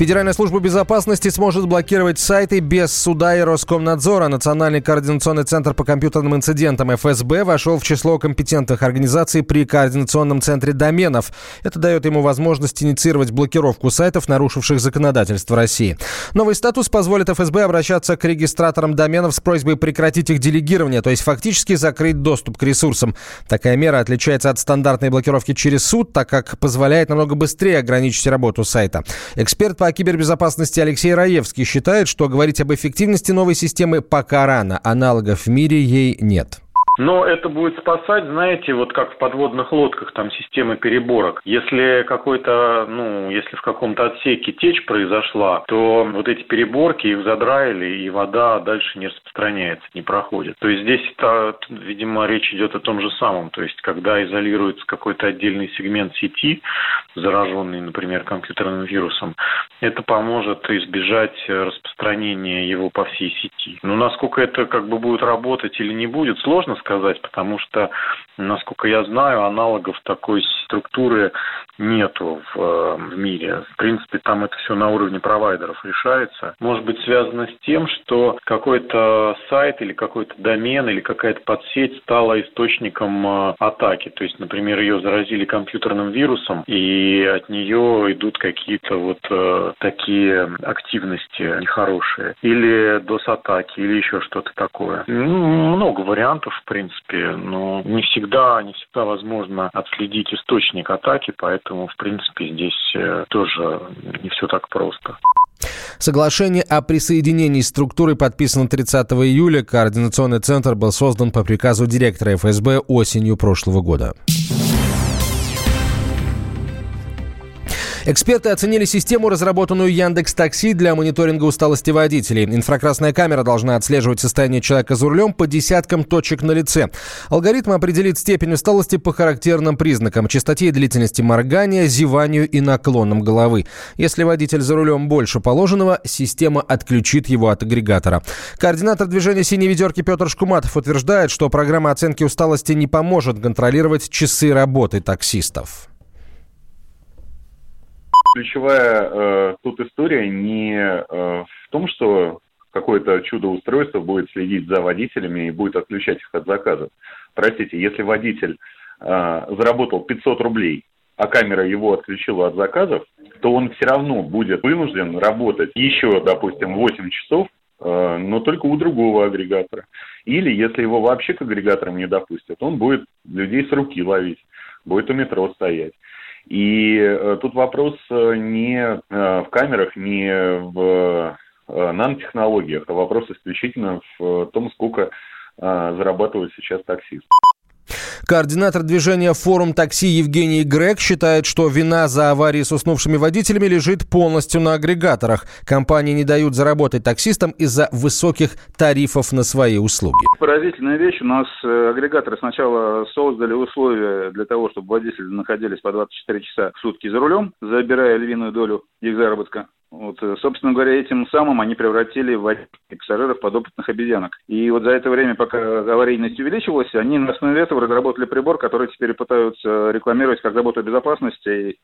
Федеральная служба безопасности сможет блокировать сайты без суда и Роскомнадзора. Национальный координационный центр по компьютерным инцидентам ФСБ вошел в число компетентных организаций при Координационном центре доменов. Это дает ему возможность инициировать блокировку сайтов, нарушивших законодательство России. Новый статус позволит ФСБ обращаться к регистраторам доменов с просьбой прекратить их делегирование, то есть фактически закрыть доступ к ресурсам. Такая мера отличается от стандартной блокировки через суд, так как позволяет намного быстрее ограничить работу сайта. Эксперт по кибербезопасности Алексей Раевский считает, что говорить об эффективности новой системы пока рано. Аналогов в мире ей нет. Но это будет спасать, знаете, вот как в подводных лодках, там системы переборок. Если какой-то, ну, если в каком-то отсеке течь произошла, то вот эти переборки их задраили, и вода дальше не распространяется, не проходит. То есть здесь, это, видимо, речь идет о том же самом. То есть когда изолируется какой-то отдельный сегмент сети, зараженный, например, компьютерным вирусом, это поможет избежать распространения его по всей сети. Но насколько это как бы будет работать или не будет, сложно сказать, потому что, насколько я знаю, аналогов такой структуры нету в, э, в мире. В принципе, там это все на уровне провайдеров решается. Может быть связано с тем, что какой-то сайт или какой-то домен или какая-то подсеть стала источником э, атаки. То есть, например, ее заразили компьютерным вирусом, и от нее идут какие-то вот э, такие активности нехорошие. Или DOS-атаки, или еще что-то такое. Ну, много вариантов, в принципе, но не всегда, не всегда возможно отследить источник атаки, поэтому, в принципе, здесь э, тоже не все так просто. Соглашение о присоединении структуры подписано 30 июля. Координационный центр был создан по приказу директора ФСБ осенью прошлого года. Эксперты оценили систему, разработанную Яндекс Такси для мониторинга усталости водителей. Инфракрасная камера должна отслеживать состояние человека за рулем по десяткам точек на лице. Алгоритм определит степень усталости по характерным признакам – частоте и длительности моргания, зеванию и наклонам головы. Если водитель за рулем больше положенного, система отключит его от агрегатора. Координатор движения «Синей ведерки» Петр Шкуматов утверждает, что программа оценки усталости не поможет контролировать часы работы таксистов. Ключевая э, тут история не э, в том, что какое-то чудо-устройство будет следить за водителями и будет отключать их от заказов. Простите, если водитель э, заработал 500 рублей, а камера его отключила от заказов, то он все равно будет вынужден работать еще, допустим, 8 часов, э, но только у другого агрегатора. Или если его вообще к агрегаторам не допустят, он будет людей с руки ловить, будет у метро стоять. И э, тут вопрос э, не э, в камерах, не в нанотехнологиях, а вопрос исключительно в том, сколько зарабатывает сейчас таксист. Координатор движения «Форум такси» Евгений Грег считает, что вина за аварии с уснувшими водителями лежит полностью на агрегаторах. Компании не дают заработать таксистам из-за высоких тарифов на свои услуги. Поразительная вещь. У нас э, агрегаторы сначала создали условия для того, чтобы водители находились по 24 часа в сутки за рулем, забирая львиную долю их заработка. Вот, э, собственно говоря, этим самым они превратили в пассажиров подопытных обезьянок. И вот за это время, пока аварийность увеличивалась, они на основе этого разработали прибор, который теперь пытаются рекламировать как заботу о безопасности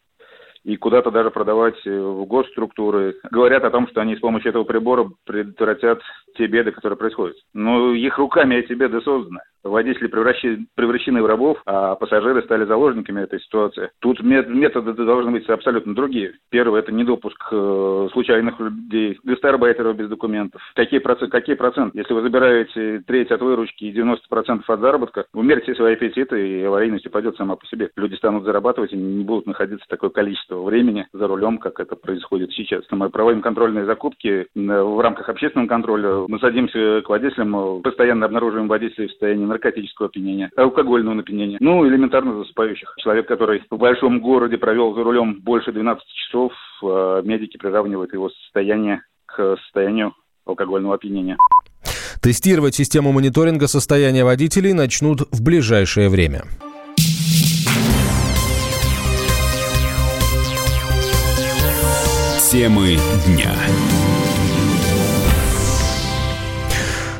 и куда-то даже продавать э, в госструктуры. Говорят о том, что они с помощью этого прибора предотвратят те беды, которые происходят. Но их руками эти беды созданы водители превращены, превращены в рабов, а пассажиры стали заложниками этой ситуации. Тут методы должны быть абсолютно другие. Первое – это недопуск э, случайных людей, гастарбайтеров без документов. Какие проценты, какие проценты? Если вы забираете треть от выручки и 90% от заработка, умерьте свои аппетиты, и аварийность упадет сама по себе. Люди станут зарабатывать и не будут находиться такое количество времени за рулем, как это происходит сейчас. Мы проводим контрольные закупки в рамках общественного контроля. Мы садимся к водителям, постоянно обнаруживаем водителей в состоянии наркотического опьянения, алкогольного опьянения, ну, элементарно засыпающих. Человек, который в большом городе провел за рулем больше 12 часов, э, медики приравнивают его состояние к состоянию алкогольного опьянения. Тестировать систему мониторинга состояния водителей начнут в ближайшее время. Темы дня.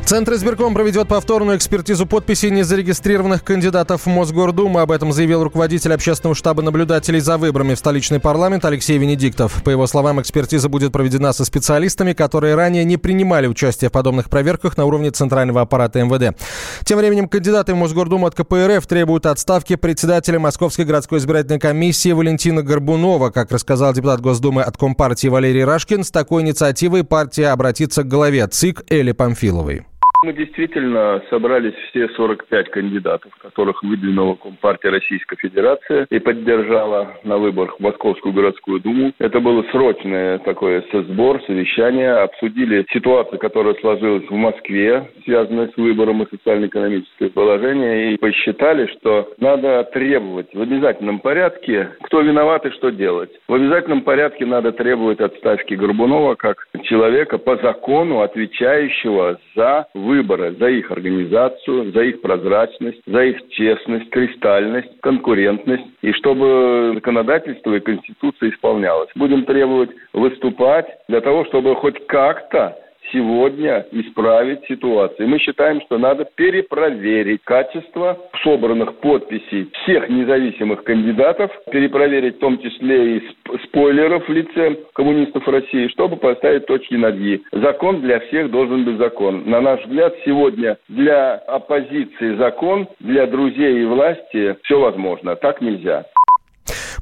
Центр избирком проведет повторную экспертизу подписей незарегистрированных кандидатов в Мосгордуму. Об этом заявил руководитель общественного штаба наблюдателей за выборами в столичный парламент Алексей Венедиктов. По его словам, экспертиза будет проведена со специалистами, которые ранее не принимали участие в подобных проверках на уровне центрального аппарата МВД. Тем временем кандидаты в Мосгордуму от КПРФ требуют отставки председателя Московской городской избирательной комиссии Валентина Горбунова. Как рассказал депутат Госдумы от Компартии Валерий Рашкин, с такой инициативой партия обратится к главе ЦИК Эли Памфиловой. Мы действительно собрались все 45 кандидатов, которых выдвинула Компартия Российской Федерации и поддержала на выборах Московскую городскую думу. Это было срочное такое сбор, совещание. Обсудили ситуацию, которая сложилась в Москве, связанную с выбором и социально-экономическое положение, и посчитали, что надо требовать в обязательном порядке, кто виноват и что делать. В обязательном порядке надо требовать отставки Горбунова как человека по закону, отвечающего за выборы, за их организацию, за их прозрачность, за их честность, кристальность, конкурентность, и чтобы законодательство и Конституция исполнялось. Будем требовать выступать для того, чтобы хоть как-то сегодня исправить ситуацию. Мы считаем, что надо перепроверить качество собранных подписей всех независимых кандидатов, перепроверить в том числе и спойлеров в лице коммунистов России, чтобы поставить точки над «и». Закон для всех должен быть закон. На наш взгляд, сегодня для оппозиции закон, для друзей и власти все возможно. Так нельзя.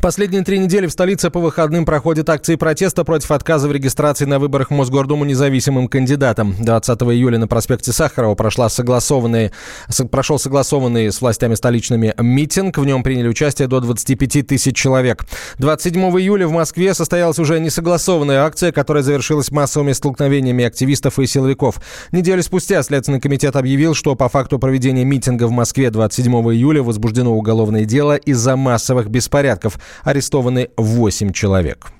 Последние три недели в столице по выходным проходят акции протеста против отказа в регистрации на выборах в Мосгордуму независимым кандидатам. 20 июля на проспекте Сахарова прошла согласованный, прошел согласованный с властями столичными митинг. В нем приняли участие до 25 тысяч человек. 27 июля в Москве состоялась уже несогласованная акция, которая завершилась массовыми столкновениями активистов и силовиков. Неделю спустя Следственный комитет объявил, что по факту проведения митинга в Москве 27 июля возбуждено уголовное дело из-за массовых беспорядков арестованы 8 человек.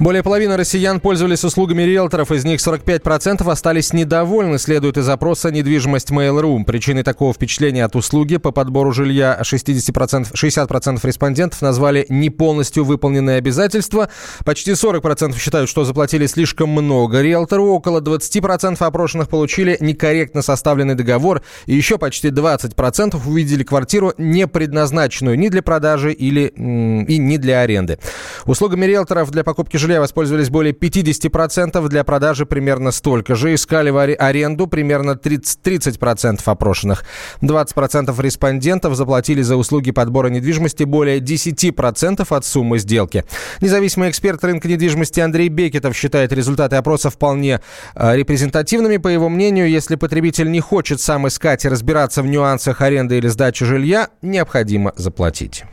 Более половины россиян пользовались услугами риэлторов, из них 45% остались недовольны, следует из опроса «Недвижимость Mail.ru». Причиной такого впечатления от услуги по подбору жилья 60%, 60% респондентов назвали не полностью выполненные обязательства. Почти 40% считают, что заплатили слишком много риэлтору, около 20% опрошенных получили некорректно составленный договор, и еще почти 20% увидели квартиру, не предназначенную ни для продажи или, и не для аренды. Услугами риэлторов для покупки жилья воспользовались более 50%, для продажи примерно столько же. Искали в аренду примерно 30%, 30% опрошенных. 20% респондентов заплатили за услуги подбора недвижимости более 10% от суммы сделки. Независимый эксперт рынка недвижимости Андрей Бекетов считает результаты опроса вполне э, репрезентативными. По его мнению, если потребитель не хочет сам искать и разбираться в нюансах аренды или сдачи жилья, необходимо заплатить.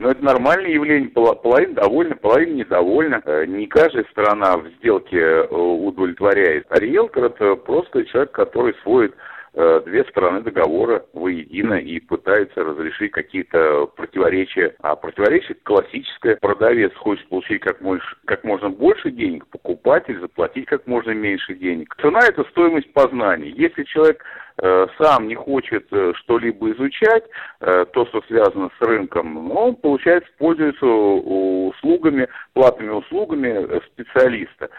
Но это нормальное явление. Половина довольна, половина недовольна. Э, не каждая сторона в сделке э, удовлетворяет. А риэлтор – это просто человек, который сводит э, две стороны договора воедино и пытается разрешить какие-то противоречия. А противоречие классическое. Продавец хочет получить как, больше, как можно больше денег, покупатель заплатить как можно меньше денег. Цена – это стоимость познания. Если человек сам не хочет э, что-либо изучать, э, то, что связано с рынком, он, получается, пользуется услугами, платными услугами специалиста.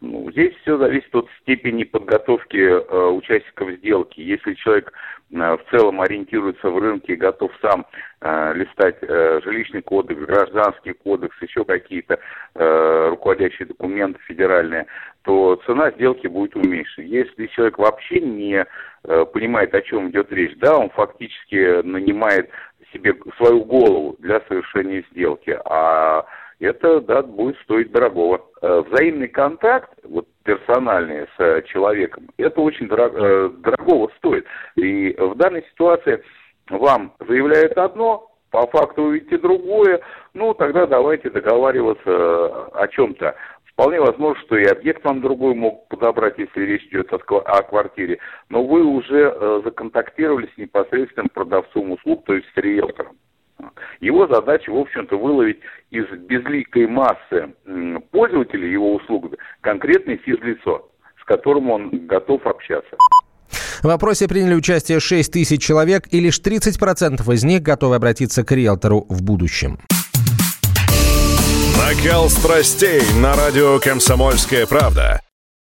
Ну, здесь все зависит от степени подготовки э, участников сделки. Если человек э, в целом ориентируется в рынке и готов сам э, листать э, жилищный кодекс, гражданский кодекс, еще какие-то э, руководящие документы федеральные, то цена сделки будет уменьшена. Если человек вообще не э, понимает, о чем идет речь, да, он фактически нанимает себе свою голову для совершения сделки, а это, да, будет стоить дорогого. Э, взаимный контакт, вот персональный с э, человеком, это очень дорого, э, дорогого стоит. И в данной ситуации вам заявляют одно, по факту увидите другое, ну, тогда давайте договариваться о чем-то. Вполне возможно, что и объект вам другой мог подобрать, если речь идет о, квартире, но вы уже законтактировали с непосредственным продавцом услуг, то есть с риэлтором. Его задача, в общем-то, выловить из безликой массы пользователей его услуг конкретное физлицо, с которым он готов общаться. В опросе приняли участие 6 тысяч человек, и лишь 30% из них готовы обратиться к риэлтору в будущем. Накал страстей на радио «Комсомольская правда».